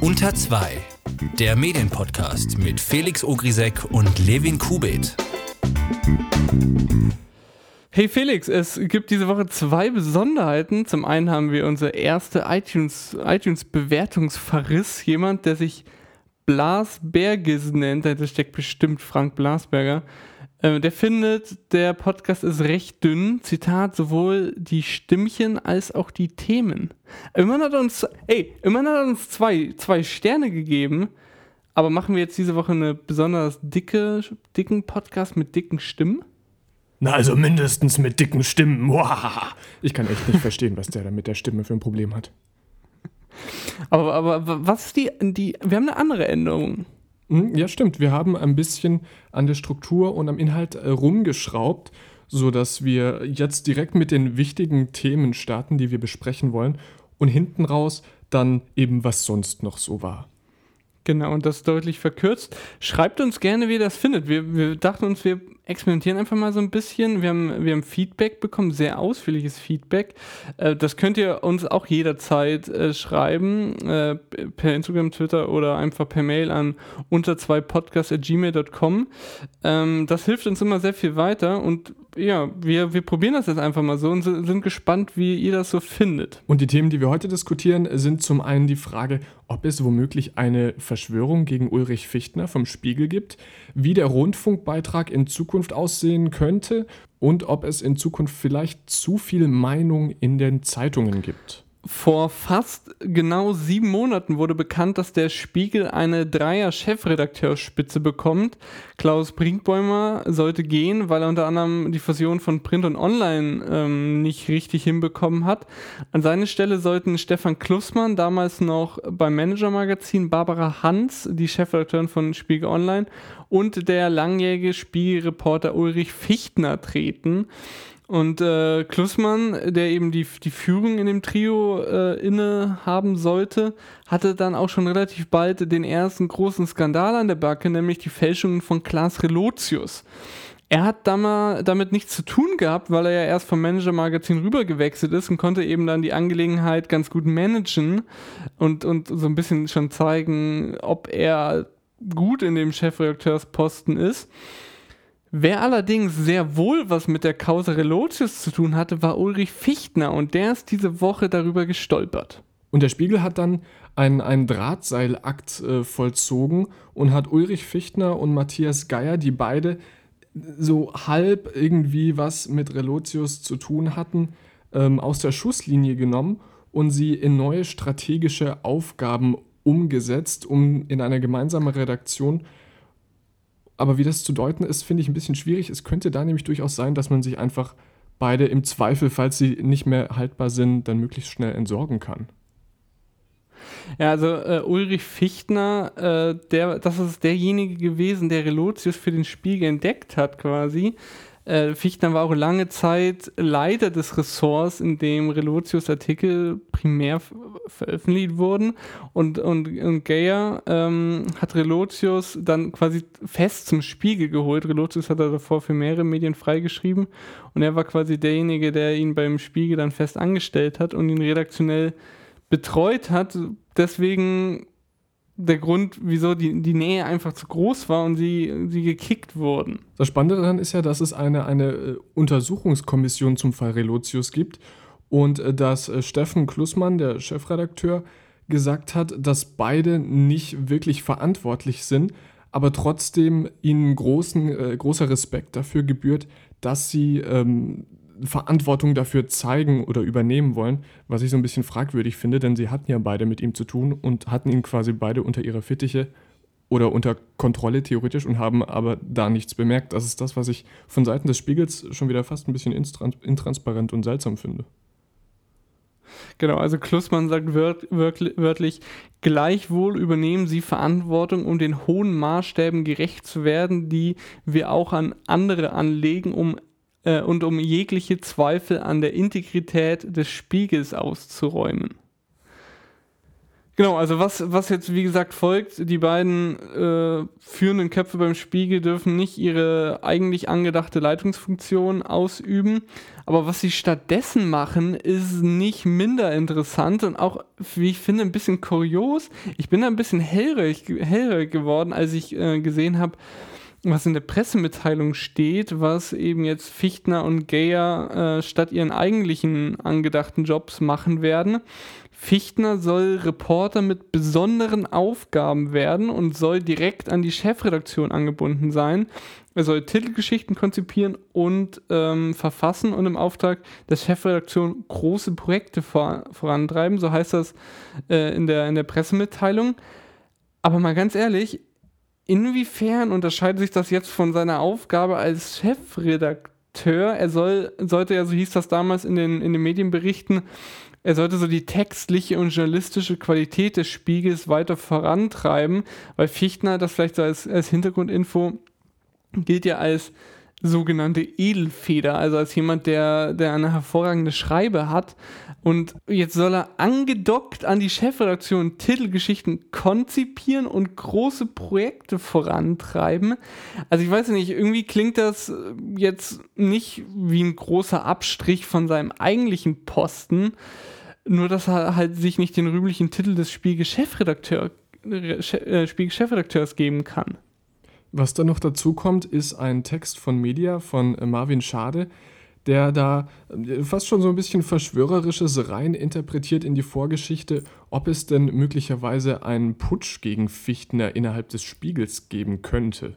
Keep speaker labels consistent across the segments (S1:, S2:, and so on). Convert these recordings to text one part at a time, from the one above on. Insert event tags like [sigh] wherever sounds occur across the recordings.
S1: Unter 2, der Medienpodcast mit Felix Ogrisek und Levin Kubit.
S2: Hey Felix, es gibt diese Woche zwei Besonderheiten. Zum einen haben wir unsere erste iTunes, iTunes-Bewertungsverriss. Jemand, der sich Blasbergis nennt, dahinter steckt bestimmt Frank Blasberger. Äh, der findet, der Podcast ist recht dünn. Zitat, sowohl die Stimmchen als auch die Themen. Immerhin hat er uns, ey, immerhin hat uns zwei, zwei Sterne gegeben. Aber machen wir jetzt diese Woche eine besonders dicke, dicken Podcast mit dicken Stimmen?
S3: Na, also mindestens mit dicken Stimmen. [laughs] Ich kann echt nicht verstehen, was der da mit der Stimme für ein Problem hat.
S2: Aber, aber was ist die, die. Wir haben eine andere Änderung.
S3: Hm, ja, stimmt. Wir haben ein bisschen an der Struktur und am Inhalt äh, rumgeschraubt, sodass wir jetzt direkt mit den wichtigen Themen starten, die wir besprechen wollen. Und hinten raus dann eben, was sonst noch so war.
S2: Genau, und das deutlich verkürzt. Schreibt uns gerne, wie ihr das findet. Wir, wir dachten uns, wir experimentieren einfach mal so ein bisschen. Wir haben, wir haben Feedback bekommen, sehr ausführliches Feedback. Äh, das könnt ihr uns auch jederzeit äh, schreiben, äh, per Instagram, Twitter oder einfach per Mail an unter zwei podcast.gmail.com. Ähm, das hilft uns immer sehr viel weiter und ja, wir, wir probieren das jetzt einfach mal so und sind gespannt, wie ihr das so findet.
S3: Und die Themen, die wir heute diskutieren, sind zum einen die Frage, ob es womöglich eine Verschwörung gegen Ulrich Fichtner vom Spiegel gibt, wie der Rundfunkbeitrag in Zukunft aussehen könnte und ob es in Zukunft vielleicht zu viel Meinung in den Zeitungen gibt.
S2: Vor fast genau sieben Monaten wurde bekannt, dass der Spiegel eine Dreier-Chefredakteurspitze bekommt. Klaus Brinkbäumer sollte gehen, weil er unter anderem die Fusion von Print und Online ähm, nicht richtig hinbekommen hat. An seine Stelle sollten Stefan Klussmann, damals noch beim Manager-Magazin, Barbara Hans, die Chefredakteurin von Spiegel Online, und der langjährige Spiegelreporter Ulrich Fichtner treten. Und äh, Klussmann, der eben die, die Führung in dem Trio äh, inne haben sollte, hatte dann auch schon relativ bald den ersten großen Skandal an der Backe, nämlich die Fälschungen von Klaas Relotius. Er hat damit nichts zu tun gehabt, weil er ja erst vom Manager-Magazin rübergewechselt ist und konnte eben dann die Angelegenheit ganz gut managen und, und so ein bisschen schon zeigen, ob er gut in dem Chefredakteursposten ist. Wer allerdings sehr wohl was mit der Causa Relotius zu tun hatte, war Ulrich Fichtner und der ist diese Woche darüber gestolpert.
S3: Und der Spiegel hat dann einen, einen Drahtseilakt äh, vollzogen und hat Ulrich Fichtner und Matthias Geier, die beide so halb irgendwie was mit Relotius zu tun hatten, ähm, aus der Schusslinie genommen und sie in neue strategische Aufgaben umgesetzt, um in einer gemeinsamen Redaktion aber wie das zu deuten ist, finde ich ein bisschen schwierig. Es könnte da nämlich durchaus sein, dass man sich einfach beide im Zweifel, falls sie nicht mehr haltbar sind, dann möglichst schnell entsorgen kann.
S2: Ja, also äh, Ulrich Fichtner, äh, der, das ist derjenige gewesen, der Relotius für den Spiegel entdeckt hat quasi. Äh, Fichtner war auch lange Zeit Leiter des Ressorts, in dem Relotius Artikel primär veröffentlicht wurden. Und, und, und Geyer ähm, hat Relotius dann quasi fest zum Spiegel geholt. Relotius hat er davor für mehrere Medien freigeschrieben. Und er war quasi derjenige, der ihn beim Spiegel dann fest angestellt hat und ihn redaktionell betreut hat. Deswegen der Grund, wieso die, die Nähe einfach zu groß war und sie, sie gekickt wurden.
S3: Das Spannende daran ist ja, dass es eine, eine äh, Untersuchungskommission zum Fall Relotius gibt und äh, dass äh, Steffen Klussmann, der Chefredakteur, gesagt hat, dass beide nicht wirklich verantwortlich sind, aber trotzdem ihnen großen, äh, großer Respekt dafür gebührt, dass sie ähm, Verantwortung dafür zeigen oder übernehmen wollen, was ich so ein bisschen fragwürdig finde, denn sie hatten ja beide mit ihm zu tun und hatten ihn quasi beide unter ihrer Fittiche oder unter Kontrolle theoretisch und haben aber da nichts bemerkt. Das ist das, was ich von Seiten des Spiegels schon wieder fast ein bisschen intransparent und seltsam finde.
S2: Genau, also Klussmann sagt wört, wörtlich, gleichwohl übernehmen sie Verantwortung, um den hohen Maßstäben gerecht zu werden, die wir auch an andere anlegen, um äh, und um jegliche Zweifel an der Integrität des Spiegels auszuräumen. Genau, also was, was jetzt wie gesagt folgt, die beiden äh, führenden Köpfe beim Spiegel dürfen nicht ihre eigentlich angedachte Leitungsfunktion ausüben, aber was sie stattdessen machen, ist nicht minder interessant und auch, wie ich finde, ein bisschen kurios. Ich bin da ein bisschen hellhörig, hellhörig geworden, als ich äh, gesehen habe, was in der Pressemitteilung steht, was eben jetzt Fichtner und Geyer äh, statt ihren eigentlichen angedachten Jobs machen werden. Fichtner soll Reporter mit besonderen Aufgaben werden und soll direkt an die Chefredaktion angebunden sein. Er soll Titelgeschichten konzipieren und ähm, verfassen und im Auftrag der Chefredaktion große Projekte vor, vorantreiben. So heißt das äh, in, der, in der Pressemitteilung. Aber mal ganz ehrlich, inwiefern unterscheidet sich das jetzt von seiner Aufgabe als Chefredakteur? Er soll, sollte ja, so hieß das damals in den, in den Medienberichten, er sollte so die textliche und journalistische Qualität des Spiegels weiter vorantreiben, weil Fichtner, das vielleicht so als, als Hintergrundinfo, gilt ja als sogenannte Edelfeder, also als jemand, der, der eine hervorragende Schreibe hat. Und jetzt soll er angedockt an die Chefredaktion Titelgeschichten konzipieren und große Projekte vorantreiben. Also ich weiß nicht, irgendwie klingt das jetzt nicht wie ein großer Abstrich von seinem eigentlichen Posten. Nur, dass er halt sich nicht den rühmlichen Titel des Spiegel-Chefredakteur, äh, Spiegel-Chefredakteurs geben kann.
S3: Was da noch dazu kommt, ist ein Text von Media von äh, Marvin Schade, der da äh, fast schon so ein bisschen Verschwörerisches rein interpretiert in die Vorgeschichte, ob es denn möglicherweise einen Putsch gegen Fichtner innerhalb des Spiegels geben könnte.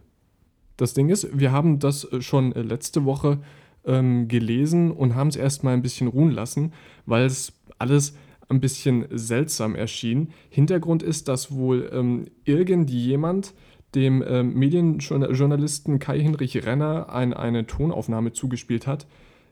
S3: Das Ding ist, wir haben das schon letzte Woche ähm, gelesen und haben es erstmal ein bisschen ruhen lassen, weil es alles ein bisschen seltsam erschien. Hintergrund ist, dass wohl ähm, irgendjemand dem ähm, Medienjournalisten Kai-Hinrich Renner ein, eine Tonaufnahme zugespielt hat,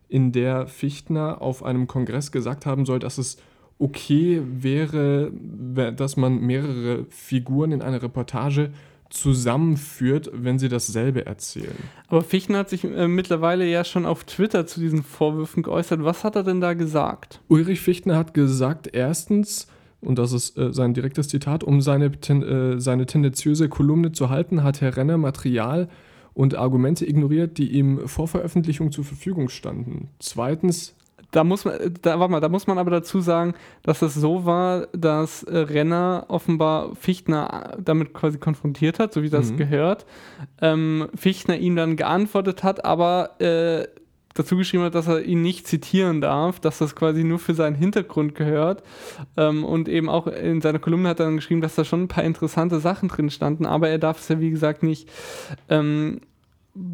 S3: in der Fichtner auf einem Kongress gesagt haben soll, dass es okay wäre, dass man mehrere Figuren in einer Reportage zusammenführt, wenn sie dasselbe erzählen.
S2: Aber Fichtner hat sich äh, mittlerweile ja schon auf Twitter zu diesen Vorwürfen geäußert. Was hat er denn da gesagt?
S3: Ulrich Fichtner hat gesagt, erstens, und das ist äh, sein direktes Zitat, um seine, ten, äh, seine tendenziöse Kolumne zu halten, hat Herr Renner Material und Argumente ignoriert, die ihm vor Veröffentlichung zur Verfügung standen. Zweitens
S2: da muss man, da, warte mal, da muss man aber dazu sagen, dass es so war, dass äh, Renner offenbar Fichtner damit quasi konfrontiert hat, so wie das mhm. gehört. Ähm, Fichtner ihm dann geantwortet hat, aber äh, dazu geschrieben hat, dass er ihn nicht zitieren darf, dass das quasi nur für seinen Hintergrund gehört. Ähm, und eben auch in seiner Kolumne hat er dann geschrieben, dass da schon ein paar interessante Sachen drin standen, aber er darf es ja wie gesagt nicht ähm,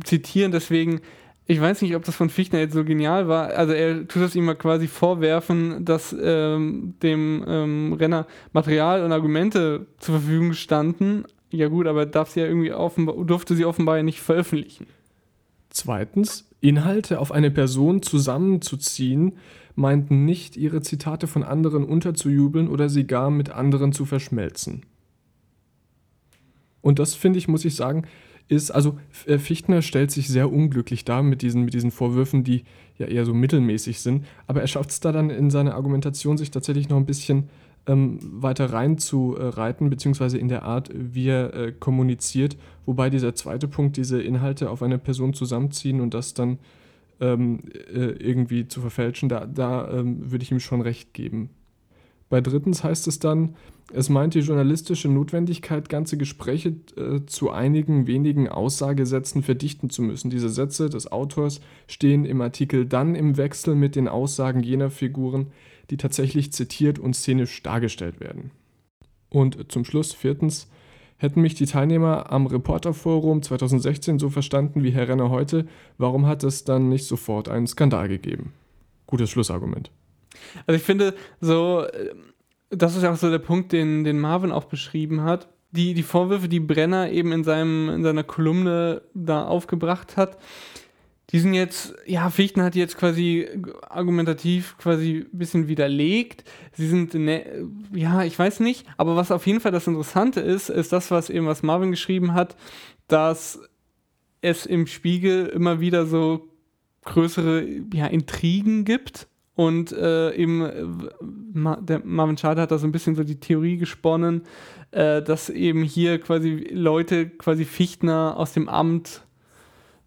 S2: zitieren. Deswegen ich weiß nicht, ob das von Fichtner jetzt so genial war. Also er tut es ihm mal quasi vorwerfen, dass ähm, dem ähm, Renner Material und Argumente zur Verfügung standen. Ja gut, aber darf sie ja irgendwie offenbar, durfte sie offenbar ja nicht veröffentlichen.
S3: Zweitens, Inhalte auf eine Person zusammenzuziehen, meinten nicht, ihre Zitate von anderen unterzujubeln oder sie gar mit anderen zu verschmelzen. Und das finde ich, muss ich sagen, ist, also äh, Fichtner stellt sich sehr unglücklich dar mit diesen, mit diesen Vorwürfen, die ja eher so mittelmäßig sind, aber er schafft es da dann in seiner Argumentation, sich tatsächlich noch ein bisschen ähm, weiter reinzureiten, beziehungsweise in der Art, wie er äh, kommuniziert, wobei dieser zweite Punkt, diese Inhalte auf eine Person zusammenziehen und das dann ähm, äh, irgendwie zu verfälschen, da, da ähm, würde ich ihm schon recht geben. Bei drittens heißt es dann, es meint die journalistische Notwendigkeit, ganze Gespräche äh, zu einigen wenigen Aussagesätzen verdichten zu müssen. Diese Sätze des Autors stehen im Artikel dann im Wechsel mit den Aussagen jener Figuren, die tatsächlich zitiert und szenisch dargestellt werden. Und zum Schluss viertens, hätten mich die Teilnehmer am Reporterforum 2016 so verstanden wie Herr Renner heute, warum hat es dann nicht sofort einen Skandal gegeben? Gutes Schlussargument.
S2: Also ich finde so, äh, das ist auch so der Punkt, den, den Marvin auch beschrieben hat. Die, die Vorwürfe, die Brenner eben in, seinem, in seiner Kolumne da aufgebracht hat, die sind jetzt, ja, Fichten hat jetzt quasi argumentativ quasi ein bisschen widerlegt. Sie sind, ne, ja, ich weiß nicht, aber was auf jeden Fall das Interessante ist, ist das, was eben was Marvin geschrieben hat, dass es im Spiegel immer wieder so größere ja, Intrigen gibt Und äh, eben, äh, Marvin Schade hat da so ein bisschen so die Theorie gesponnen, äh, dass eben hier quasi Leute quasi Fichtner aus dem Amt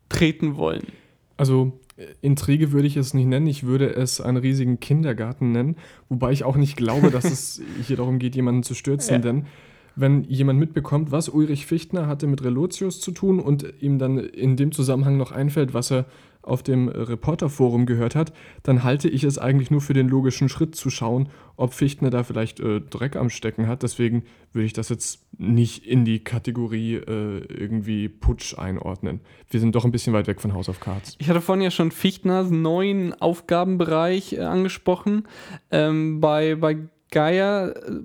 S2: treten wollen.
S3: Also Intrige würde ich es nicht nennen, ich würde es einen riesigen Kindergarten nennen, wobei ich auch nicht glaube, dass es [laughs] hier darum geht, jemanden zu stürzen, ja. denn wenn jemand mitbekommt, was Ulrich Fichtner hatte mit Relotius zu tun und ihm dann in dem Zusammenhang noch einfällt, was er auf dem Reporterforum gehört hat, dann halte ich es eigentlich nur für den logischen Schritt zu schauen, ob Fichtner da vielleicht äh, Dreck am Stecken hat. Deswegen würde ich das jetzt nicht in die Kategorie äh, irgendwie Putsch einordnen. Wir sind doch ein bisschen weit weg von House of Cards.
S2: Ich hatte vorhin ja schon Fichtners neuen Aufgabenbereich äh, angesprochen. Ähm, bei, bei Geier äh,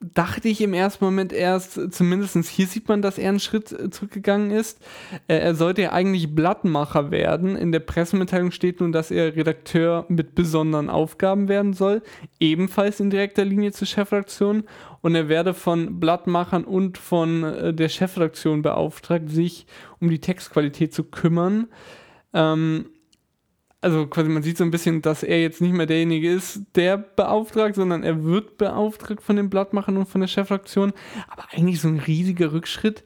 S2: dachte ich im ersten Moment erst, zumindest hier sieht man, dass er einen Schritt äh, zurückgegangen ist. Äh, er sollte ja eigentlich Blattmacher werden. In der Pressemitteilung steht nun, dass er Redakteur mit besonderen Aufgaben werden soll, ebenfalls in direkter Linie zur Chefredaktion. Und er werde von Blattmachern und von äh, der Chefredaktion beauftragt, sich um die Textqualität zu kümmern. Ähm, also quasi man sieht so ein bisschen, dass er jetzt nicht mehr derjenige ist, der beauftragt, sondern er wird beauftragt von den Blattmachern und von der Chefredaktion. Aber eigentlich so ein riesiger Rückschritt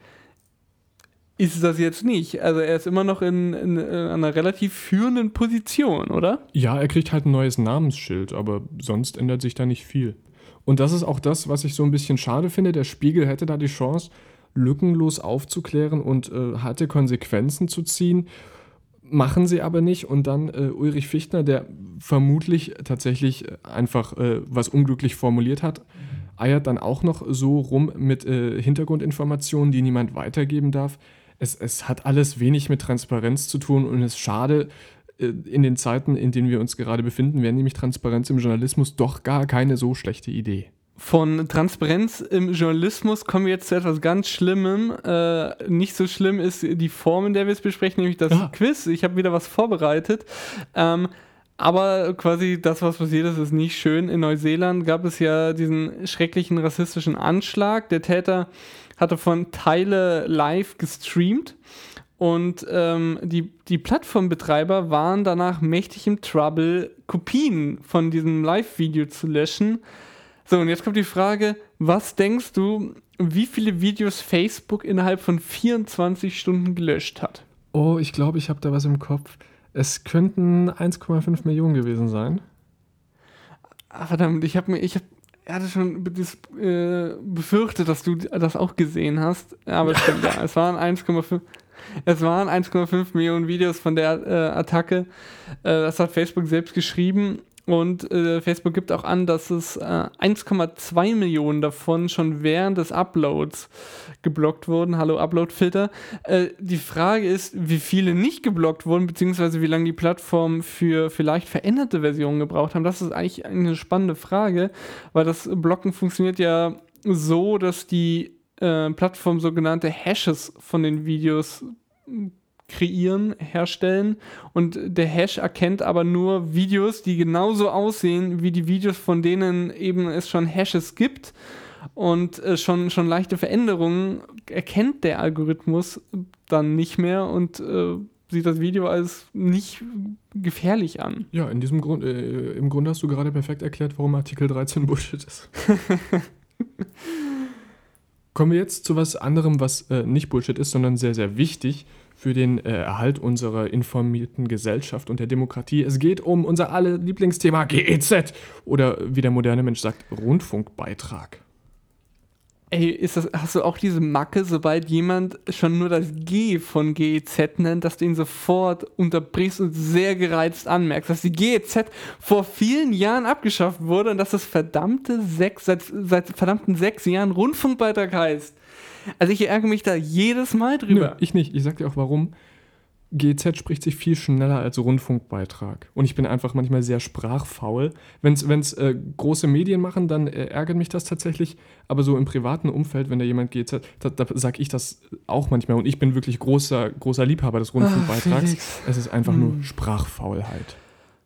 S2: ist das jetzt nicht. Also er ist immer noch in, in, in, einer relativ führenden Position, oder?
S3: Ja, er kriegt halt ein neues Namensschild, aber sonst ändert sich da nicht viel. Und das ist auch das, was ich so ein bisschen schade finde. Der Spiegel hätte da die Chance, lückenlos aufzuklären und äh, harte Konsequenzen zu ziehen machen sie aber nicht. Und dann äh, Ulrich Fichtner, der vermutlich tatsächlich einfach äh, was unglücklich formuliert hat, eiert dann auch noch so rum mit äh, Hintergrundinformationen, die niemand weitergeben darf. Es, es hat alles wenig mit Transparenz zu tun und es ist schade, äh, in den Zeiten, in denen wir uns gerade befinden, wäre nämlich Transparenz im Journalismus doch gar keine so schlechte Idee.
S2: Von Transparenz im Journalismus kommen wir jetzt zu etwas ganz Schlimmem. Äh, nicht so schlimm ist die Form, in der wir es besprechen, nämlich das ah. Quiz. Ich habe wieder was vorbereitet. Ähm, aber quasi das, was passiert ist, ist nicht schön. In Neuseeland gab es ja diesen schrecklichen rassistischen Anschlag. Der Täter hatte von Teile live gestreamt. Und ähm, die, die Plattformbetreiber waren danach mächtig im Trouble, Kopien von diesem Live-Video zu löschen. So, und jetzt kommt die Frage, was denkst du, wie viele Videos Facebook innerhalb von 24 Stunden gelöscht hat?
S3: Oh, ich glaube, ich habe da was im Kopf. Es könnten 1,5 Millionen gewesen sein.
S2: Ah, verdammt, ich habe mir, ich habe, er hatte schon das, äh, befürchtet, dass du das auch gesehen hast. Aber es stimmt, ja, [laughs] es waren 1,5. Es waren 1,5 Millionen Videos von der äh, Attacke. Äh, das hat Facebook selbst geschrieben. Und äh, Facebook gibt auch an, dass es äh, 1,2 Millionen davon schon während des Uploads geblockt wurden. Hallo Upload-Filter. Äh, die Frage ist, wie viele nicht geblockt wurden, beziehungsweise wie lange die Plattform für vielleicht veränderte Versionen gebraucht haben. Das ist eigentlich eine spannende Frage, weil das Blocken funktioniert ja so, dass die äh, Plattform sogenannte Hashes von den Videos kreieren, herstellen und der Hash erkennt aber nur Videos, die genauso aussehen wie die Videos, von denen eben es schon Hashes gibt und äh, schon, schon leichte Veränderungen erkennt der Algorithmus dann nicht mehr und äh, sieht das Video als nicht gefährlich an.
S3: Ja, in diesem Grund, äh, im Grunde hast du gerade perfekt erklärt, warum Artikel 13 Bullshit ist. [laughs] Kommen wir jetzt zu was anderem, was äh, nicht Bullshit ist, sondern sehr, sehr wichtig für den äh, Erhalt unserer informierten Gesellschaft und der Demokratie. Es geht um unser alle Lieblingsthema GEZ oder wie der moderne Mensch sagt, Rundfunkbeitrag.
S2: Ey, ist das, hast du auch diese Macke, sobald jemand schon nur das G von GEZ nennt, dass du ihn sofort unterbrichst und sehr gereizt anmerkst, dass die GEZ vor vielen Jahren abgeschafft wurde und dass das verdammte sechs, seit, seit verdammten sechs Jahren Rundfunkbeitrag heißt. Also ich ärgere mich da jedes Mal drüber.
S3: Nö, ich nicht. Ich sag dir auch warum. GZ spricht sich viel schneller als Rundfunkbeitrag. Und ich bin einfach manchmal sehr sprachfaul. Wenn es äh, große Medien machen, dann äh, ärgert mich das tatsächlich. Aber so im privaten Umfeld, wenn da jemand GZ, da, da sage ich das auch manchmal. Und ich bin wirklich großer, großer Liebhaber des Rundfunkbeitrags. Ach, es ist einfach hm. nur Sprachfaulheit.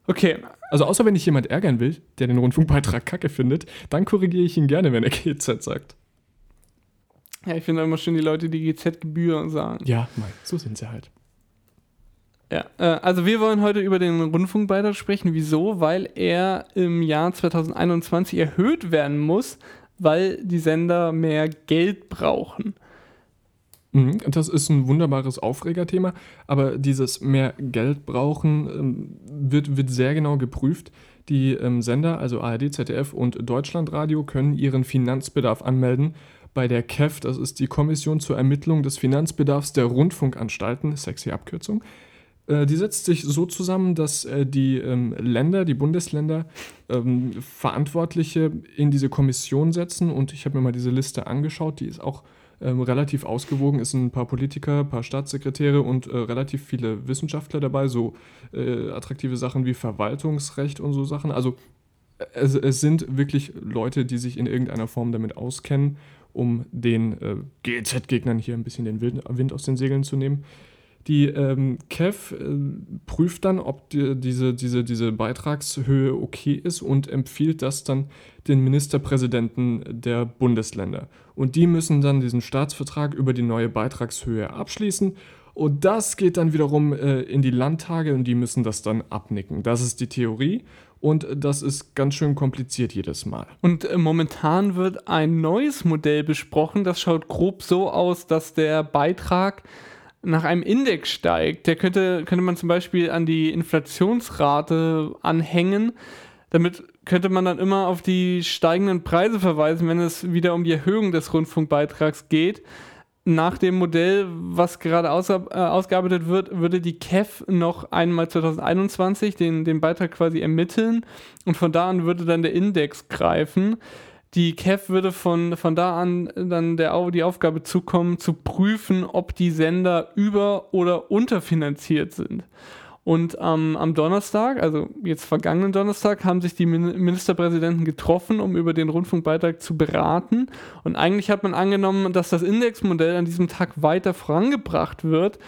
S2: Okay.
S3: Also außer wenn ich jemand ärgern will, der den Rundfunkbeitrag kacke findet, dann korrigiere ich ihn gerne, wenn er GZ sagt.
S2: Ja, ich finde immer schön die Leute, die GZ-Gebühr sagen.
S3: Ja, mein, so sind sie halt.
S2: Ja, äh, also wir wollen heute über den Rundfunkbeitrag sprechen. Wieso? Weil er im Jahr 2021 erhöht werden muss, weil die Sender mehr Geld brauchen.
S3: Mhm, das ist ein wunderbares Aufregerthema, aber dieses mehr Geld brauchen ähm, wird, wird sehr genau geprüft. Die ähm, Sender, also ARD, ZDF und Deutschlandradio, können ihren Finanzbedarf anmelden bei der KEF, das ist die Kommission zur Ermittlung des Finanzbedarfs der Rundfunkanstalten, sexy Abkürzung. Äh, die setzt sich so zusammen, dass äh, die ähm, Länder, die Bundesländer, ähm, Verantwortliche in diese Kommission setzen. Und ich habe mir mal diese Liste angeschaut, die ist auch ähm, relativ ausgewogen. Es sind ein paar Politiker, ein paar Staatssekretäre und äh, relativ viele Wissenschaftler dabei, so attraktive Sachen wie Verwaltungsrecht und so Sachen. Also es, es, sind wirklich Leute, die sich in irgendeiner Form damit auskennen, um den GZ-Gegnern hier ein bisschen den Wind aus den Segeln zu nehmen. Die ähm, KEF äh, prüft dann, ob die, diese, diese, diese Beitragshöhe okay ist und empfiehlt das dann den Ministerpräsidenten der Bundesländer. Und die müssen dann diesen Staatsvertrag über die neue Beitragshöhe abschließen. Und das geht dann wiederum äh, in die Landtage und die müssen das dann abnicken. Das ist die Theorie und das ist ganz schön kompliziert jedes Mal.
S2: Und äh, momentan wird ein neues Modell besprochen. Das schaut grob so aus, dass der Beitrag nach einem Index steigt, der könnte, könnte man zum Beispiel an die Inflationsrate anhängen. Damit könnte man dann immer auf die steigenden Preise verweisen, wenn es wieder um die Erhöhung des Rundfunkbeitrags geht. Nach dem Modell, was gerade aus, äh, ausgearbeitet wird, würde die KEF noch einmal 2021 den, den Beitrag quasi ermitteln und von da an würde dann der Index greifen die KEF würde von, von da an dann der, die Aufgabe zukommen, zu prüfen, ob die Sender über- oder unterfinanziert sind. Und ähm, am Donnerstag, also jetzt vergangenen Donnerstag, haben sich die Ministerpräsidenten getroffen, um über den Rundfunkbeitrag zu beraten. Und eigentlich hat man angenommen, dass das Indexmodell an diesem Tag weiter vorangebracht wird.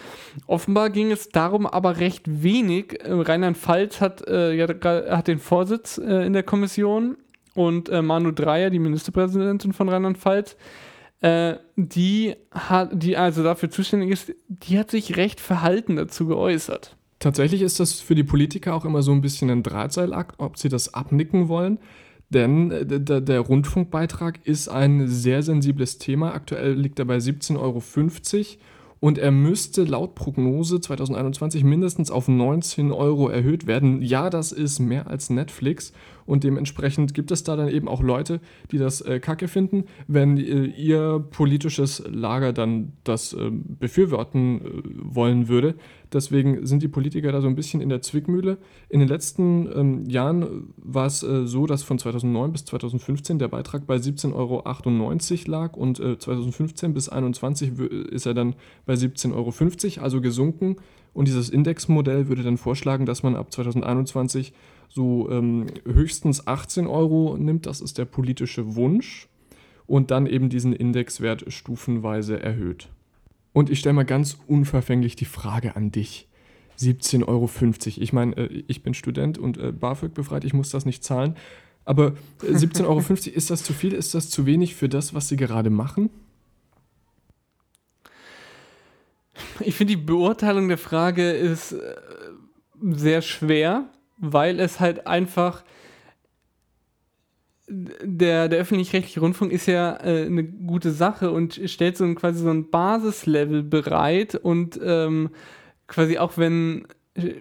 S2: Offenbar ging es darum aber recht wenig. Äh, Rheinland-Pfalz hat, äh, ja, hat den Vorsitz äh, in der Kommission und äh, Manu Dreyer, die Ministerpräsidentin von Rheinland-Pfalz, äh, die hat, die also dafür zuständig ist, die hat sich recht verhalten dazu geäußert.
S3: Tatsächlich ist das für die Politiker auch immer so ein bisschen ein Drahtseilakt, ob sie das abnicken wollen. Denn äh, der, der Rundfunkbeitrag ist ein sehr sensibles Thema. Aktuell liegt er bei 17,50 Euro und er müsste laut Prognose 2021 mindestens auf 19 Euro erhöht werden. Ja, das ist mehr als Netflix und dementsprechend gibt es da dann eben auch Leute, die das äh, kacke finden, wenn äh, ihr politisches Lager dann das äh, befürworten wollen würde. Deswegen sind die Politiker da so ein bisschen in der Zwickmühle. In den letzten ähm, Jahren war es äh, so, dass von 2009 bis 2015 der Beitrag bei 17,98 Euro lag und 2015 äh, bis 2021 ist er dann bei 17,50 Euro, also gesunken. Und dieses Indexmodell würde dann vorschlagen, dass man ab 2021 so ähm, höchstens 18 Euro nimmt, das ist der politische Wunsch, und dann eben diesen Indexwert stufenweise erhöht. Und ich stelle mal ganz unverfänglich die Frage an dich. 17,50 Euro. Ich meine, äh, ich bin Student und äh, BAföG befreit, ich muss das nicht zahlen. Aber 17,50 Euro, ist das zu viel? Ist das zu wenig für das, was sie gerade machen?
S2: Ich finde, die Beurteilung der Frage ist äh, sehr schwer, weil es halt einfach der, der öffentlich-rechtliche Rundfunk ist ja äh, eine gute Sache und stellt so ein, quasi so ein Basislevel bereit und ähm, quasi auch wenn,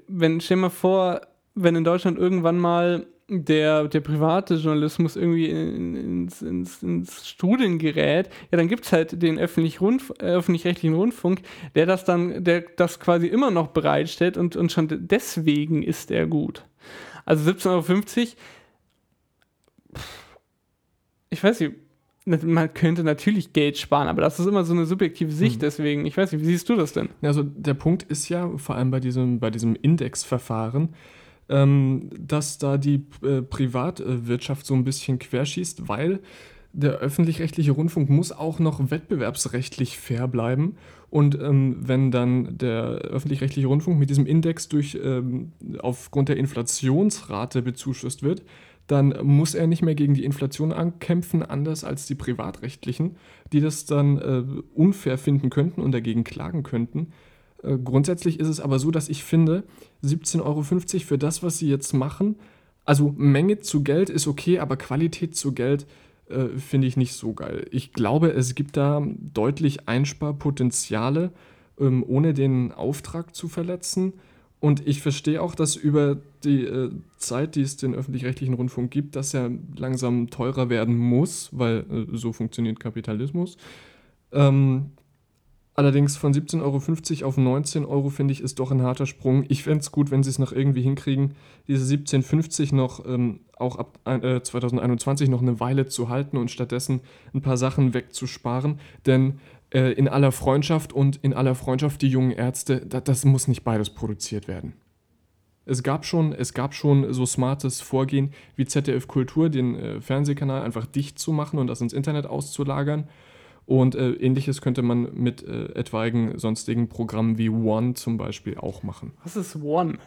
S2: wenn, stell mal vor, wenn in Deutschland irgendwann mal der, der private Journalismus irgendwie ins, ins, ins Studium gerät, ja, dann gibt es halt den öffentlich Rundf äh, öffentlich-rechtlichen Rundfunk, der das dann, der das quasi immer noch bereitstellt und, und schon deswegen ist er gut. Also 17,50 Euro, ich weiß nicht, man könnte natürlich Geld sparen, aber das ist immer so eine subjektive Sicht, mhm. deswegen, ich weiß nicht, wie siehst du das denn?
S3: Also der Punkt ist ja, vor allem bei diesem, bei diesem Indexverfahren, ähm, dass da die äh, Privatwirtschaft so ein bisschen querschießt, weil der öffentlich-rechtliche Rundfunk muss auch noch wettbewerbsrechtlich fair bleiben. Und ähm, wenn dann der öffentlich-rechtliche Rundfunk mit diesem Index durch ähm, aufgrund der Inflationsrate bezuschusst wird, dann muss er nicht mehr gegen die Inflation ankämpfen, anders als die privatrechtlichen, die das dann äh, unfair finden könnten und dagegen klagen könnten. Äh, grundsätzlich ist es aber so, dass ich finde, 17,50 Euro für das, was sie jetzt machen, also Menge zu Geld ist okay, aber Qualität zu Geld äh, finde ich nicht so geil. Ich glaube, es gibt da deutlich Einsparpotenziale, ähm, ohne den Auftrag zu verletzen. Und ich verstehe auch, dass über die äh, Zeit, die es den öffentlich-rechtlichen Rundfunk gibt, dass er langsam teurer werden muss, weil äh, so funktioniert Kapitalismus. Ähm, allerdings von 17,50 Euro auf 19 Euro finde ich ist doch ein harter Sprung. Ich fände es gut, wenn sie es noch irgendwie hinkriegen, diese 17,50 noch ähm, auch ab äh, 2021 noch eine Weile zu halten und stattdessen ein paar Sachen wegzusparen. Denn äh, in aller Freundschaft und in aller Freundschaft die jungen Ärzte, da, das muss nicht beides produziert werden. Es gab schon, es gab schon so smartes Vorgehen wie ZDF Kultur, den äh, Fernsehkanal einfach dicht zu machen und das ins Internet auszulagern. Und äh, ähnliches könnte man mit äh, etwaigen sonstigen Programmen wie One zum Beispiel auch machen.
S2: Was ist One?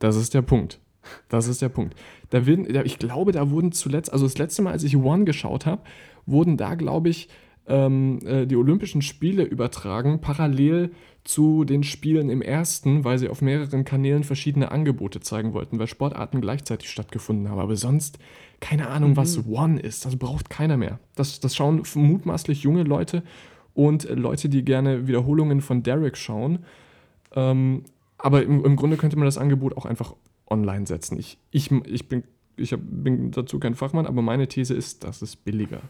S3: Das ist der Punkt. Das ist der Punkt. Da werden, ich glaube, da wurden zuletzt, also das letzte Mal, als ich One geschaut habe, wurden da, glaube ich, ähm, äh, die Olympischen Spiele übertragen, parallel zu den Spielen im ersten, weil sie auf mehreren Kanälen verschiedene Angebote zeigen wollten, weil Sportarten gleichzeitig stattgefunden haben. Aber sonst keine Ahnung, mhm. was One ist. Das braucht keiner mehr. Das, das schauen mutmaßlich junge Leute und Leute, die gerne Wiederholungen von Derek schauen. Ähm, aber im, im Grunde könnte man das Angebot auch einfach online setzen. Ich, ich, ich, bin, ich hab, bin dazu kein Fachmann, aber meine These ist, das ist billiger.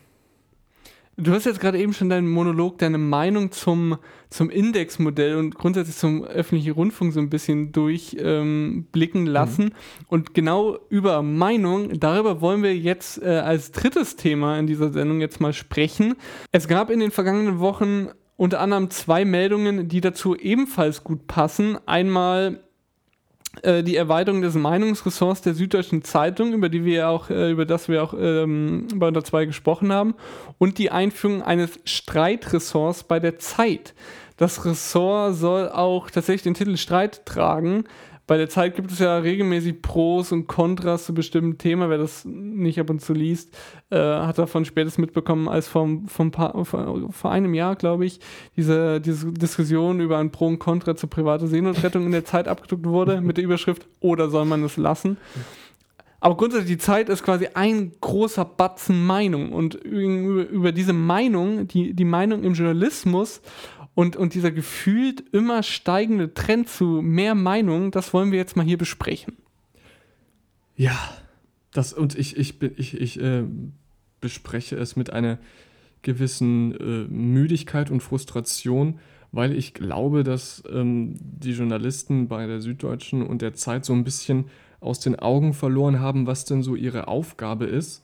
S2: Du hast jetzt gerade eben schon deinen Monolog, deine Meinung zum, zum Indexmodell und grundsätzlich zum öffentlichen Rundfunk so ein bisschen durchblicken ähm, lassen. Mhm. Und genau über Meinung, darüber wollen wir jetzt äh, als drittes Thema in dieser Sendung jetzt mal sprechen. Es gab in den vergangenen Wochen unter anderem zwei Meldungen, die dazu ebenfalls gut passen. Einmal die Erweiterung des Meinungsressorts der Süddeutschen Zeitung, über die wir auch, äh, über das wir auch ähm, bei unter zwei gesprochen haben, und die Einführung eines Streitressorts bei der Zeit. Das Ressort soll auch tatsächlich den Titel Streit tragen. Bei der Zeit gibt es ja regelmäßig Pros und Kontras zu bestimmten Themen. Wer das nicht ab und zu liest, äh, hat davon spätestens mitbekommen, als vom, vom paar, vor, vor, einem Jahr, glaube ich, diese, diese Diskussion über ein Pro und Contra zur privaten Seenotrettung in der Zeit abgedruckt wurde mit der Überschrift Oder soll man es lassen? Aber grundsätzlich, die Zeit ist quasi ein großer Batzen Meinung. Und über, über diese Meinung, die, die Meinung im Journalismus und, und dieser gefühlt immer steigende Trend zu mehr Meinung, das wollen wir jetzt mal hier besprechen.
S3: Ja, das und ich, ich, ich, ich äh, bespreche es mit einer gewissen äh, Müdigkeit und Frustration, weil ich glaube, dass ähm, die Journalisten bei der Süddeutschen und der Zeit so ein bisschen aus den Augen verloren haben, was denn so ihre Aufgabe ist.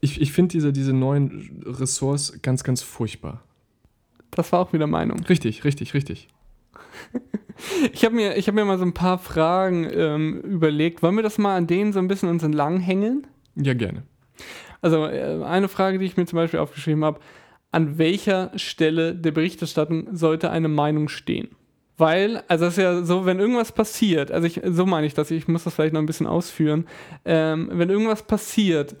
S3: Ich, ich finde diese, diese neuen Ressorts ganz, ganz furchtbar.
S2: Das war auch wieder Meinung.
S3: Richtig, richtig, richtig. [laughs]
S2: ich habe mir, hab mir mal so ein paar Fragen ähm, überlegt. Wollen wir das mal an denen so ein bisschen uns entlang hängeln?
S3: Ja, gerne.
S2: Also äh, eine Frage, die ich mir zum Beispiel aufgeschrieben habe, an welcher Stelle der Berichterstattung sollte eine Meinung stehen? Weil, also es ist ja so, wenn irgendwas passiert, also ich, so meine ich das, ich muss das vielleicht noch ein bisschen ausführen, ähm, wenn irgendwas passiert,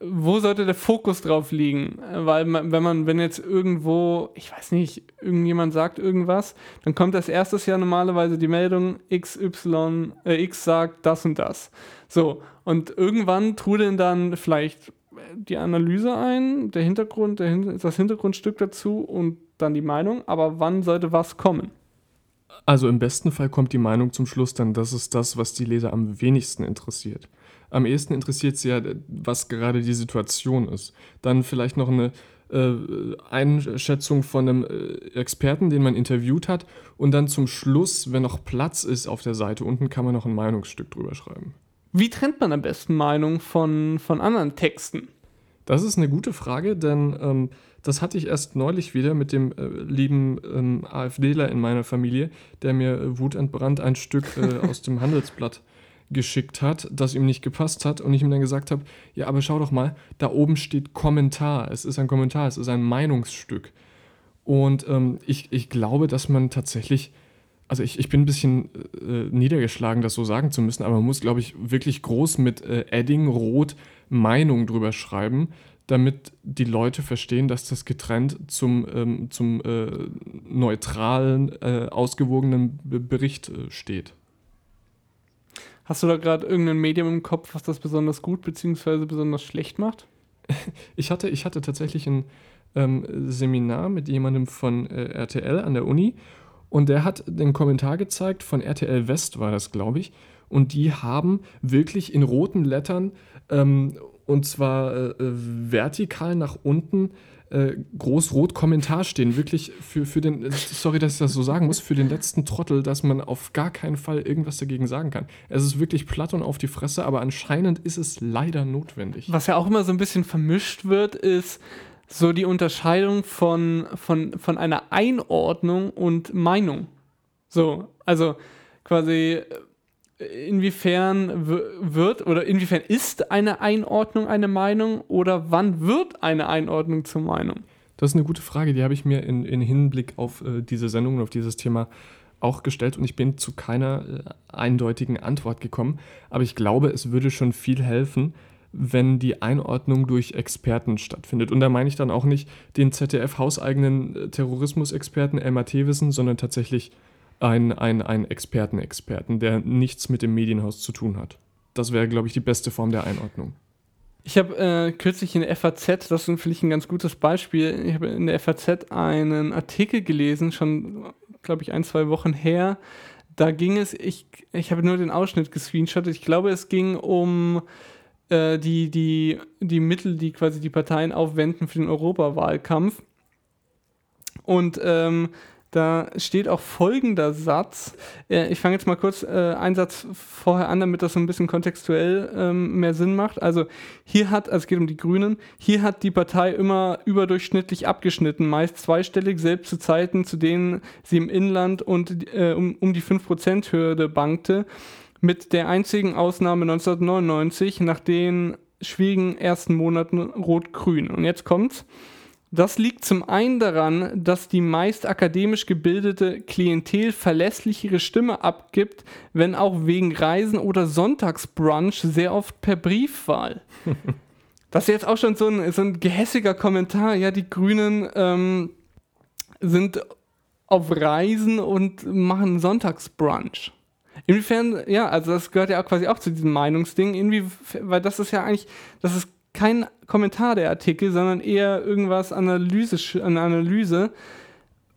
S2: wo sollte der Fokus drauf liegen? Weil wenn man, wenn jetzt irgendwo, ich weiß nicht, irgendjemand sagt irgendwas, dann kommt als erstes ja normalerweise die Meldung XY, äh, X sagt das und das. So, und irgendwann trudeln dann vielleicht die Analyse ein, der Hintergrund, der, das Hintergrundstück dazu und dann die Meinung, aber wann sollte was kommen?
S3: Also im besten Fall kommt die Meinung zum Schluss dann, das ist das, was die Leser am wenigsten interessiert. Am ehesten interessiert sie ja, was gerade die Situation ist. Dann vielleicht noch eine äh, Einschätzung von einem äh, Experten, den man interviewt hat. Und dann zum Schluss, wenn noch Platz ist auf der Seite unten, kann man noch ein Meinungsstück drüber schreiben.
S2: Wie trennt man am besten Meinung von, von anderen Texten?
S3: Das ist eine gute Frage, denn ähm, das hatte ich erst neulich wieder mit dem äh, lieben ähm, AfDler in meiner Familie, der mir äh, wutentbrannt ein Stück äh, aus dem Handelsblatt geschickt hat, das ihm nicht gepasst hat und ich ihm dann gesagt habe, ja, aber schau doch mal, da oben steht Kommentar. Es ist ein Kommentar, es ist ein Meinungsstück. Und ähm, ich, ich glaube, dass man tatsächlich, also ich, ich bin ein bisschen äh, niedergeschlagen, das so sagen zu müssen, aber man muss, glaube ich, wirklich groß mit äh, Edding rot Meinung drüber schreiben, damit die Leute verstehen, dass das getrennt zum, ähm, zum äh, neutralen, äh, ausgewogenen Bericht äh, steht.
S2: Hast du da gerade irgendein Medium im Kopf, was das besonders gut bzw. besonders schlecht macht? [laughs]
S3: Ich hatte, ich hatte tatsächlich ein ähm, Seminar mit jemandem von äh, RTL an der Uni und der hat den Kommentar gezeigt, von RTL West war das, glaube ich, und die haben wirklich in roten Lettern ähm, und zwar äh, äh, vertikal nach unten äh, groß-rot Kommentar stehen. Wirklich für, für den, sorry, dass ich das so sagen muss, für den letzten Trottel, dass man auf gar keinen Fall irgendwas dagegen sagen kann. Es ist wirklich platt und auf die Fresse, aber anscheinend ist es leider notwendig.
S2: Was ja auch immer so ein bisschen vermischt wird, ist so die Unterscheidung von, von, von einer Einordnung und Meinung. So, also quasi inwiefern wird oder inwiefern ist eine Einordnung eine Meinung oder wann wird eine Einordnung zur Meinung?
S3: Das ist eine gute Frage, die habe ich mir in, in Hinblick auf äh, diese Sendung und auf dieses Thema auch gestellt und ich bin zu keiner äh, eindeutigen Antwort gekommen. Aber ich glaube, es würde schon viel helfen, wenn die Einordnung durch Experten stattfindet. Und da meine ich dann auch nicht den ZDF-hauseigenen äh, Terrorismusexperten Elmar Thewissen, sondern tatsächlich ein, ein, ein Experten-Experten, der nichts mit dem Medienhaus zu tun hat. Das wäre, glaube ich, die beste Form der Einordnung.
S2: Ich habe äh, kürzlich in der FAZ, das ist vielleicht ein ganz gutes Beispiel, ich habe in der FAZ einen Artikel gelesen, schon, glaube ich, ein, zwei Wochen her. Da ging es, ich, ich habe nur den Ausschnitt gescreenshottet, ich glaube, es ging um äh, die, die, die Mittel, die quasi die Parteien aufwenden für den Europawahlkampf. Und ähm, da steht auch folgender Satz. Ich fange jetzt mal kurz äh, einen Satz vorher an, damit das so ein bisschen kontextuell ähm, mehr Sinn macht. Also hier hat, also es geht um die Grünen, hier hat die Partei immer überdurchschnittlich abgeschnitten, meist zweistellig, selbst zu Zeiten, zu denen sie im Inland und äh, um, um die 5%-Hürde bankte, mit der einzigen Ausnahme 1999, nach den schwierigen ersten Monaten Rot-Grün. Und jetzt kommt's. Das liegt zum einen daran, dass die meist akademisch gebildete Klientel verlässlich ihre Stimme abgibt, wenn auch wegen Reisen oder Sonntagsbrunch sehr oft per Briefwahl. [laughs] das ist jetzt auch schon so ein, so ein gehässiger Kommentar. Ja, die Grünen ähm, sind auf Reisen und machen Sonntagsbrunch. Inwiefern, ja, also das gehört ja auch quasi auch zu diesem Meinungsding, irgendwie, weil das ist ja eigentlich, das ist kein Kommentar der Artikel, sondern eher irgendwas Analyse, eine Analyse.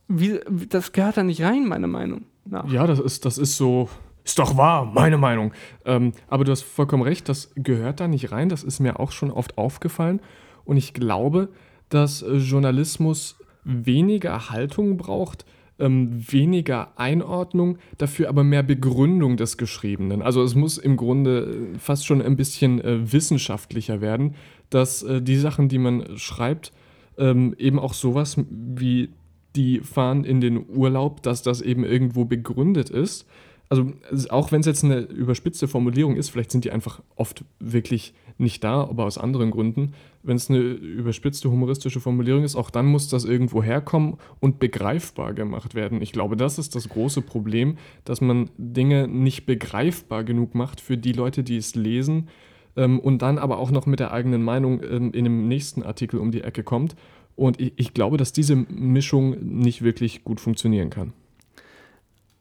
S2: Wie, das gehört da nicht rein, meine Meinung.
S3: Nach. Ja, das ist, das ist so. Ist doch wahr, meine Meinung. Ähm, aber du hast vollkommen recht, das gehört da nicht rein. Das ist mir auch schon oft aufgefallen. Und ich glaube, dass äh, Journalismus weniger Haltung braucht, ähm, weniger Einordnung, dafür aber mehr Begründung des Geschriebenen. Also es muss im Grunde äh, fast schon ein bisschen äh, wissenschaftlicher werden, dass äh, die Sachen, die man schreibt, ähm, eben auch sowas wie die fahren in den Urlaub, dass das eben irgendwo begründet ist also auch wenn es jetzt eine überspitzte Formulierung ist, vielleicht sind die einfach oft wirklich nicht da, aber aus anderen Gründen. Wenn es eine überspitzte humoristische Formulierung ist, auch dann muss das irgendwo herkommen und begreifbar gemacht werden. Ich glaube, das ist das große Problem, dass man Dinge nicht begreifbar genug macht für die Leute, die es lesen ähm, und dann aber auch noch mit der eigenen Meinung ähm, in dem nächsten Artikel um die Ecke kommt. Und ich, ich glaube, dass diese Mischung nicht wirklich gut funktionieren kann.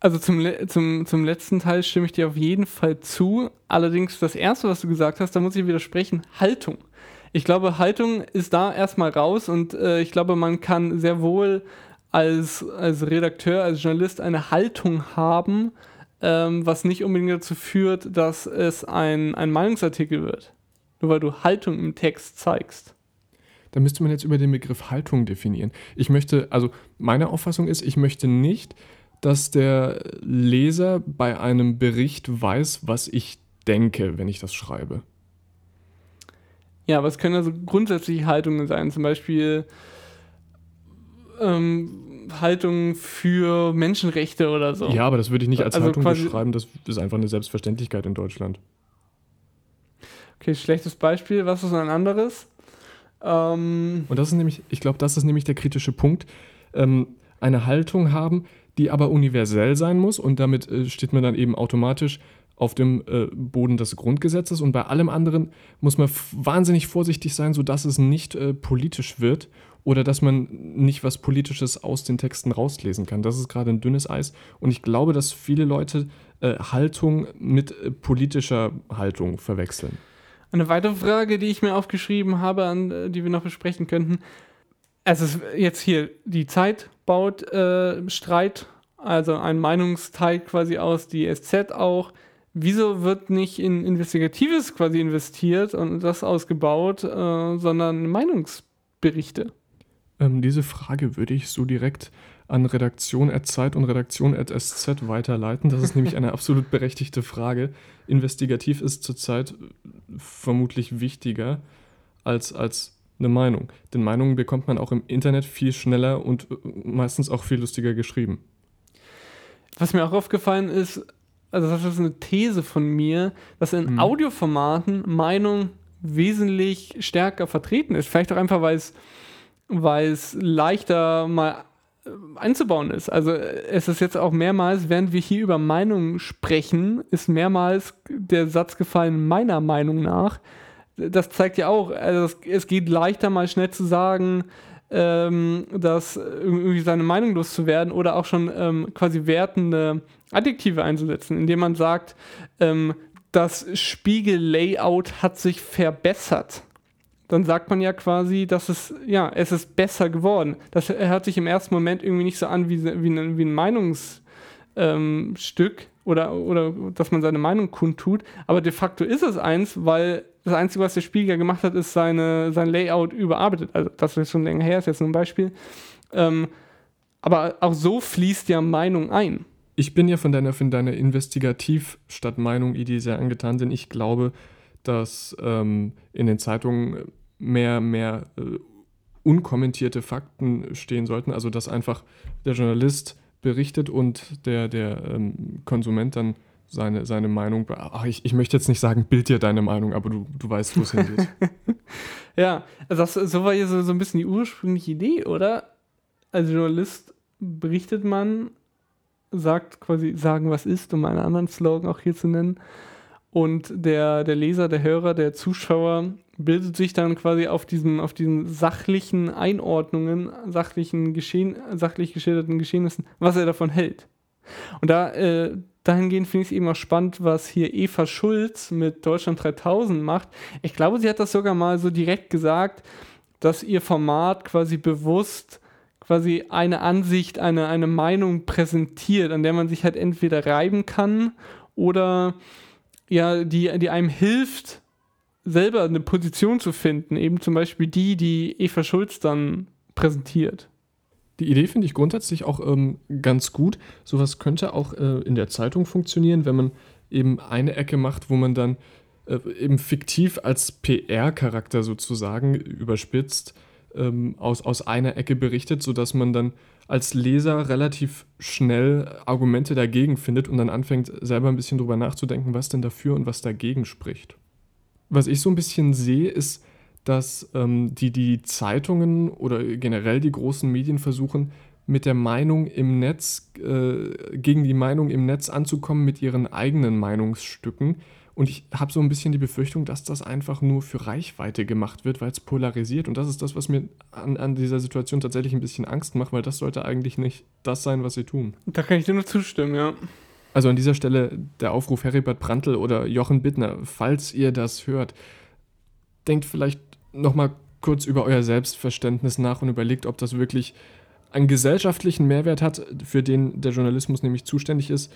S2: Also zum, zum, zum letzten Teil stimme ich dir auf jeden Fall zu. Allerdings das Erste, was du gesagt hast, da muss ich widersprechen, Haltung. Ich glaube, Haltung ist da erstmal raus und äh, ich glaube, man kann sehr wohl als, als Redakteur, als Journalist eine Haltung haben, ähm, was nicht unbedingt dazu führt, dass es ein, ein Meinungsartikel wird. Nur weil du Haltung im Text zeigst.
S3: Da müsste man jetzt über den Begriff Haltung definieren. Ich möchte, also meine Auffassung ist, ich möchte nicht, dass der Leser bei einem Bericht weiß, was ich denke, wenn ich das schreibe.
S2: Ja, aber es können also grundsätzliche Haltungen sein, zum Beispiel ähm, Haltungen für Menschenrechte oder so.
S3: Ja, aber das würde ich nicht als also Haltung beschreiben, das ist einfach eine Selbstverständlichkeit in Deutschland.
S2: Okay, schlechtes Beispiel, was ist ein anderes?
S3: Ähm Und das ist nämlich, ich glaube, das ist nämlich der kritische Punkt. Ähm, eine Haltung haben, die aber universell sein muss und damit äh, steht man dann eben automatisch auf dem äh, Boden des Grundgesetzes und bei allem anderen muss man wahnsinnig vorsichtig sein, sodass es nicht äh, politisch wird oder dass man nicht was Politisches aus den Texten rauslesen kann. Das ist gerade ein dünnes Eis und ich glaube, dass viele Leute äh, Haltung mit äh, politischer Haltung verwechseln.
S2: Eine weitere Frage, die ich mir aufgeschrieben habe, an, äh, die wir noch besprechen könnten. Ist jetzt hier die Zeit baut äh, Streit, also ein Meinungsteil quasi aus, die SZ auch. Wieso wird nicht in Investigatives quasi investiert und das ausgebaut, äh, sondern Meinungsberichte?
S3: Ähm, diese Frage würde ich so direkt an Redaktion at Zeit und Redaktion at SZ weiterleiten. Das ist nämlich eine [laughs] absolut berechtigte Frage. Investigativ ist zurzeit vermutlich wichtiger als, als eine Meinung. Denn Meinungen bekommt man auch im Internet viel schneller und meistens auch viel lustiger geschrieben.
S2: Was mir auch aufgefallen ist, also das ist eine These von mir, dass in hm. Audioformaten Meinung wesentlich stärker vertreten ist. Vielleicht auch einfach, weil es, weil es leichter mal äh, einzubauen ist. Also äh, es ist jetzt auch mehrmals, während wir hier über Meinungen sprechen, ist mehrmals der Satz gefallen, meiner Meinung nach. Das zeigt ja auch, also es geht leichter mal schnell zu sagen, ähm, dass irgendwie seine Meinung loszuwerden oder auch schon ähm, quasi wertende Adjektive einzusetzen, indem man sagt, ähm, das Spiegellayout hat sich verbessert. Dann sagt man ja quasi, dass es, ja, es ist besser geworden. Das hört sich im ersten Moment irgendwie nicht so an wie, wie, ein, wie ein Meinungsstück ähm, oder, oder dass man seine Meinung kundtut, aber de facto ist es eins, weil das Einzige, was der Spiegel gemacht hat, ist seine, sein Layout überarbeitet. Also das ist schon länger her, ist jetzt nur ein Beispiel. Ähm, aber auch so fließt ja Meinung ein.
S3: Ich bin ja von deiner, von deiner Investigativ statt Meinung-Idee sehr angetan, denn ich glaube, dass ähm, in den Zeitungen mehr, mehr äh, unkommentierte Fakten stehen sollten. Also dass einfach der Journalist berichtet und der, der ähm, Konsument dann seine, seine Meinung. Ach, ich, ich möchte jetzt nicht sagen, bild dir deine Meinung, aber du, du weißt, wo es hingeht. [laughs]
S2: ja, das, so war hier so, so ein bisschen die ursprüngliche Idee, oder? Als Journalist berichtet man, sagt quasi, sagen, was ist, um einen anderen Slogan auch hier zu nennen. Und der, der Leser, der Hörer, der Zuschauer bildet sich dann quasi auf diesen, auf diesen sachlichen Einordnungen, sachlichen Geschehen, sachlich geschilderten Geschehnissen, was er davon hält. Und da, äh, dahingehend finde ich es eben auch spannend, was hier Eva Schulz mit Deutschland 3000 macht. Ich glaube, sie hat das sogar mal so direkt gesagt, dass ihr Format quasi bewusst quasi eine Ansicht, eine, eine Meinung präsentiert, an der man sich halt entweder reiben kann oder ja, die, die einem hilft, selber eine Position zu finden, eben zum Beispiel die, die Eva Schulz dann präsentiert.
S3: Die Idee finde ich grundsätzlich auch ähm, ganz gut. Sowas könnte auch äh, in der Zeitung funktionieren, wenn man eben eine Ecke macht, wo man dann äh, eben fiktiv als PR-Charakter sozusagen überspitzt ähm, aus, aus einer Ecke berichtet, sodass man dann als Leser relativ schnell Argumente dagegen findet und dann anfängt selber ein bisschen drüber nachzudenken, was denn dafür und was dagegen spricht. Was ich so ein bisschen sehe, ist, dass ähm, die, die Zeitungen oder generell die großen Medien versuchen, mit der Meinung im Netz, äh, gegen die Meinung im Netz anzukommen mit ihren eigenen Meinungsstücken. Und ich habe so ein bisschen die Befürchtung, dass das einfach nur für Reichweite gemacht wird, weil es polarisiert. Und das ist das, was mir an, an dieser Situation tatsächlich ein bisschen Angst macht, weil das sollte eigentlich nicht das sein, was sie tun.
S2: Da kann ich dir nur zustimmen, ja.
S3: Also an dieser Stelle der Aufruf Heribert Prantl oder Jochen Bittner, falls ihr das hört, denkt vielleicht nochmal kurz über euer Selbstverständnis nach und überlegt, ob das wirklich einen gesellschaftlichen Mehrwert hat, für den der Journalismus nämlich zuständig ist,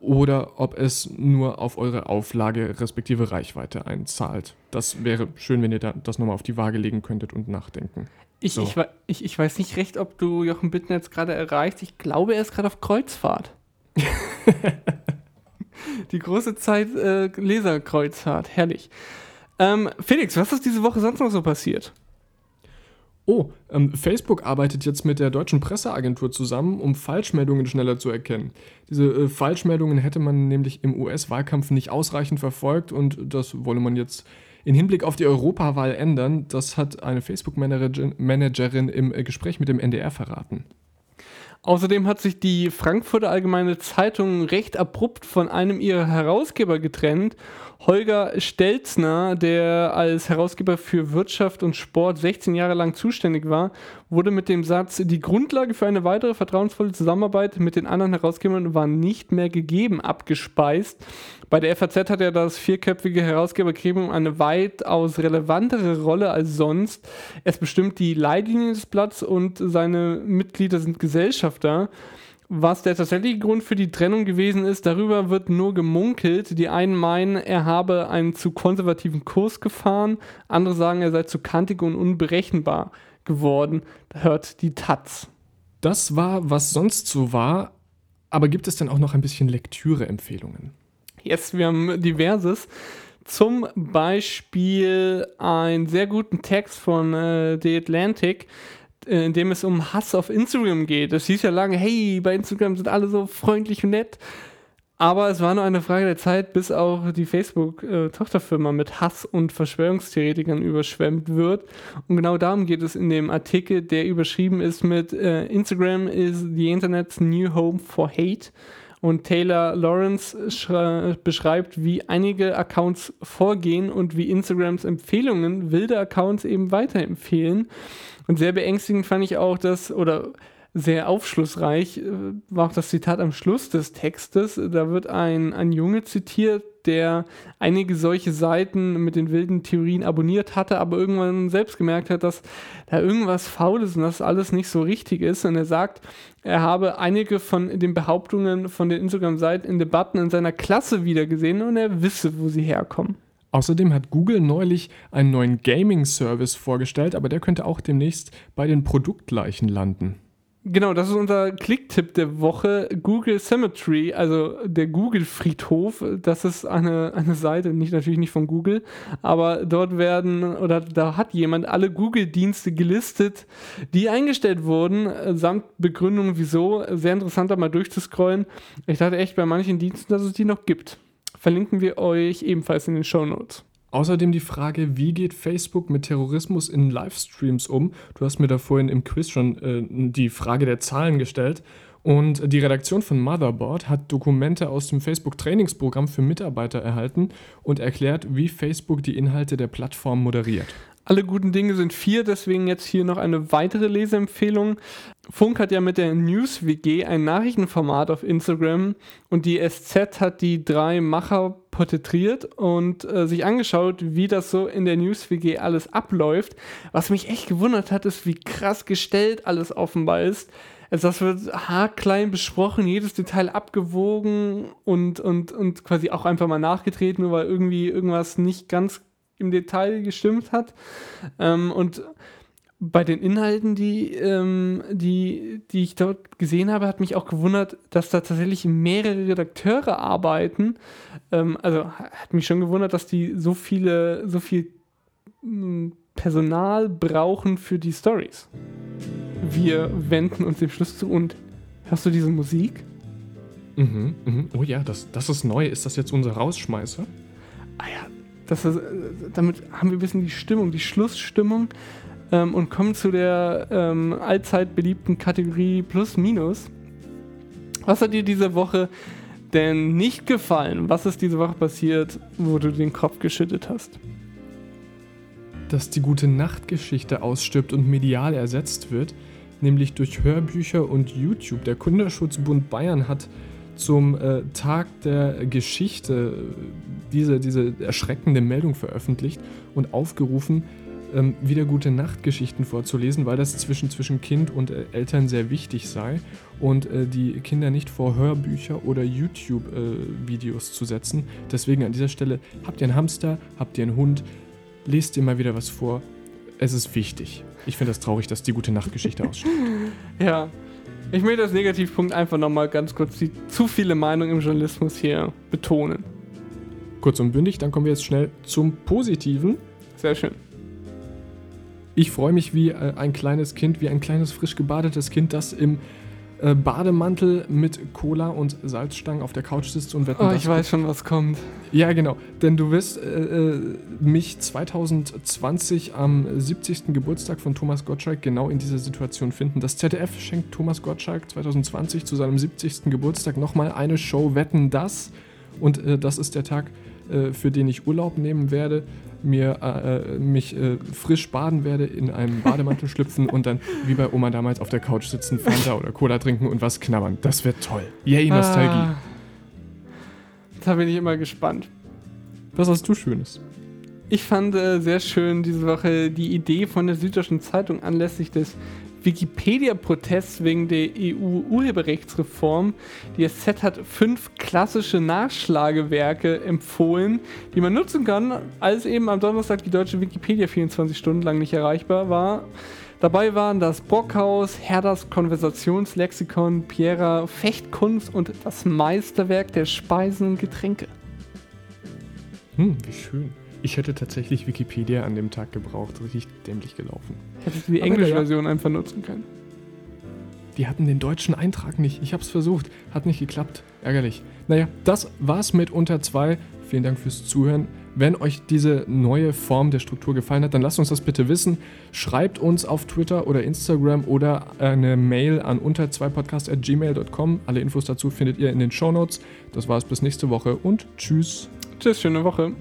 S3: oder ob es nur auf eure Auflage respektive Reichweite einzahlt. Das wäre schön, wenn ihr da das nochmal auf die Waage legen könntet und nachdenken.
S2: Ich, so. ich, ich, ich weiß nicht recht, ob du Jochen Bittner jetzt gerade erreicht. Ich glaube, er ist gerade auf Kreuzfahrt. [laughs] Die große Zeit äh, Leserkreuzfahrt, herrlich. Ähm, Felix, was ist diese Woche sonst noch so passiert?
S3: Oh, ähm, Facebook arbeitet jetzt mit der deutschen Presseagentur zusammen, um Falschmeldungen schneller zu erkennen. Diese äh, Falschmeldungen hätte man nämlich im US-Wahlkampf nicht ausreichend verfolgt und das wolle man jetzt in Hinblick auf die Europawahl ändern. Das hat eine Facebook-Managerin im äh, Gespräch mit dem NDR verraten.
S2: Außerdem hat sich die Frankfurter Allgemeine Zeitung recht abrupt von einem ihrer Herausgeber getrennt. Holger Stelzner, der als Herausgeber für Wirtschaft und Sport 16 Jahre lang zuständig war, wurde mit dem Satz, die Grundlage für eine weitere vertrauensvolle Zusammenarbeit mit den anderen Herausgebern war nicht mehr gegeben, abgespeist. Bei der FAZ hat er das vierköpfige Herausgebergremium eine weitaus relevantere Rolle als sonst. Es bestimmt die Leitlinien des Blatts und seine Mitglieder sind Gesellschafter. Was der tatsächliche Grund für die Trennung gewesen ist, darüber wird nur gemunkelt. Die einen meinen, er habe einen zu konservativen Kurs gefahren, andere sagen, er sei zu kantig und unberechenbar geworden. Da hört die Taz.
S3: Das war, was sonst so war, aber gibt es denn auch noch ein bisschen Lektüre-Empfehlungen?
S2: Yes, wir haben diverses. Zum Beispiel einen sehr guten Text von äh, The Atlantic, in dem es um Hass auf Instagram geht. Es hieß ja lange, hey, bei Instagram sind alle so freundlich und nett. Aber es war nur eine Frage der Zeit, bis auch die Facebook-Tochterfirma mit Hass und Verschwörungstheoretikern überschwemmt wird. Und genau darum geht es in dem Artikel, der überschrieben ist mit äh, Instagram is the Internet's new home for hate. Und Taylor Lawrence beschreibt, wie einige Accounts vorgehen und wie Instagrams Empfehlungen wilde Accounts eben weiterempfehlen. Und sehr beängstigend fand ich auch, dass, oder sehr aufschlussreich äh, war auch das Zitat am Schluss des Textes. Da wird ein, ein Junge zitiert, der einige solche Seiten mit den wilden Theorien abonniert hatte, aber irgendwann selbst gemerkt hat, dass da irgendwas faul ist und dass alles nicht so richtig ist. Und er sagt, er habe einige von den Behauptungen von den Instagram-Seiten in Debatten in seiner Klasse wiedergesehen und er wisse, wo sie herkommen.
S3: Außerdem hat Google neulich einen neuen Gaming-Service vorgestellt, aber der könnte auch demnächst bei den Produktleichen landen.
S2: Genau, das ist unser Klicktipp der Woche. Google Cemetery, also der Google-Friedhof. Das ist eine, eine Seite, nicht natürlich nicht von Google, aber dort werden oder da hat jemand alle Google-Dienste gelistet, die eingestellt wurden, samt Begründung, wieso. Sehr interessant, da mal durchzuscrollen. Ich dachte echt bei manchen Diensten, dass es die noch gibt. Verlinken wir euch ebenfalls in den Show Notes.
S3: Außerdem die Frage, wie geht Facebook mit Terrorismus in Livestreams um? Du hast mir da vorhin im Quiz schon äh, die Frage der Zahlen gestellt. Und die Redaktion von Motherboard hat Dokumente aus dem Facebook-Trainingsprogramm für Mitarbeiter erhalten und erklärt, wie Facebook die Inhalte der Plattform moderiert.
S2: Alle guten Dinge sind vier, deswegen jetzt hier noch eine weitere Leseempfehlung. Funk hat ja mit der News WG ein Nachrichtenformat auf Instagram und die SZ hat die drei Macher porträtiert und äh, sich angeschaut, wie das so in der News WG alles abläuft. Was mich echt gewundert hat, ist, wie krass gestellt alles offenbar ist. Also das wird haarklein besprochen, jedes Detail abgewogen und, und, und quasi auch einfach mal nachgetreten, nur weil irgendwie irgendwas nicht ganz im Detail gestimmt hat. Ähm, und bei den Inhalten, die, ähm, die, die ich dort gesehen habe, hat mich auch gewundert, dass da tatsächlich mehrere Redakteure arbeiten. Ähm, also hat mich schon gewundert, dass die so viele, so viel hm, Personal brauchen für die Stories. Wir wenden uns dem Schluss zu und hörst du diese Musik?
S3: Mhm, mhm. Oh ja, das, das ist neu. Ist das jetzt unser Rausschmeißer?
S2: Ah ja, das ist, damit haben wir ein bisschen die Stimmung, die Schlussstimmung ähm, und kommen zu der ähm, allzeit beliebten Kategorie Plus Minus. Was hat dir diese Woche denn nicht gefallen? Was ist diese Woche passiert, wo du den Kopf geschüttet hast?
S3: Dass die gute Nachtgeschichte ausstirbt und medial ersetzt wird, nämlich durch Hörbücher und YouTube. Der Kunderschutzbund Bayern hat zum äh, Tag der Geschichte diese, diese erschreckende Meldung veröffentlicht und aufgerufen, ähm, wieder gute Nachtgeschichten vorzulesen, weil das zwischen, zwischen Kind und äh, Eltern sehr wichtig sei und äh, die Kinder nicht vor Hörbücher oder YouTube-Videos äh, zu setzen. Deswegen an dieser Stelle, habt ihr einen Hamster, habt ihr einen Hund, lest ihr mal wieder was vor. Es ist wichtig. Ich finde das traurig, dass die gute Nachtgeschichte aussteht. [laughs]
S2: ja, ich möchte als Negativpunkt einfach nochmal ganz kurz die zu viele Meinungen im Journalismus hier betonen.
S3: Kurz und bündig, dann kommen wir jetzt schnell zum Positiven.
S2: Sehr schön.
S3: Ich freue mich wie äh, ein kleines Kind, wie ein kleines frisch gebadetes Kind, das im äh, Bademantel mit Cola und Salzstangen auf der Couch sitzt und wetten,
S2: Oh, ich weiß schon, was kommt.
S3: ja, genau. Denn du wirst äh, äh, mich 2020 am 70. Geburtstag von Thomas Gottschalk genau in dieser Situation finden. Das ZDF schenkt Thomas Gottschalk 2020 zu seinem 70. Geburtstag nochmal eine Show Wetten das. Und äh, das ist der Tag, äh, für den ich Urlaub nehmen werde, mir äh, äh, mich äh, frisch baden werde, in einem Bademantel [laughs] schlüpfen und dann wie bei Oma damals auf der Couch sitzen, Fanta oder Cola trinken und was knabbern. Das wird toll. Yay, Nostalgie.
S2: Ah, da bin ich immer gespannt.
S3: Was hast du Schönes?
S2: Ich fand äh, sehr schön diese Woche die Idee von der Süddeutschen Zeitung anlässlich des Wikipedia-Protests wegen der EU-Urheberrechtsreform. Die SZ hat fünf klassische Nachschlagewerke empfohlen, die man nutzen kann, als eben am Donnerstag die deutsche Wikipedia 24 Stunden lang nicht erreichbar war. Dabei waren das Brockhaus, Herders Konversationslexikon, Piera, Fechtkunst und das Meisterwerk der Speisen und Getränke.
S3: Hm, wie schön. Ich hätte tatsächlich Wikipedia an dem Tag gebraucht. Richtig dämlich gelaufen.
S2: Hättest du die englische. Version einfach nutzen können.
S3: Die hatten den deutschen Eintrag nicht. Ich hab's versucht. Hat nicht geklappt. Ärgerlich. Naja, das war's mit unter 2. Vielen Dank fürs Zuhören. Wenn euch diese neue Form der Struktur gefallen hat, dann lasst uns das bitte wissen. Schreibt uns auf Twitter oder Instagram oder eine Mail an unter 2podcast.gmail.com. Alle Infos dazu findet ihr in den Shownotes. Das war's bis nächste Woche und tschüss.
S2: Tschüss, schöne Woche.